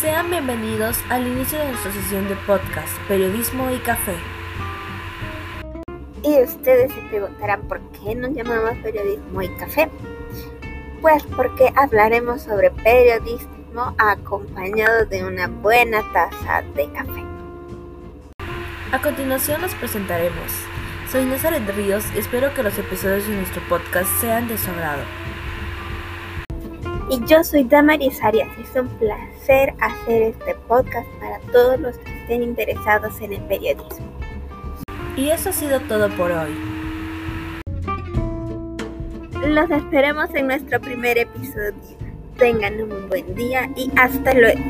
Sean bienvenidos al inicio de nuestra sesión de podcast, Periodismo y Café. Y ustedes se preguntarán por qué nos llamamos Periodismo y Café. Pues porque hablaremos sobre periodismo acompañado de una buena taza de café. A continuación nos presentaremos. Soy Nazaret Ríos y espero que los episodios de nuestro podcast sean de su agrado. Y yo soy Damaris Arias es un placer hacer este podcast para todos los que estén interesados en el periodismo. Y eso ha sido todo por hoy. Los esperemos en nuestro primer episodio. Tengan un buen día y hasta luego.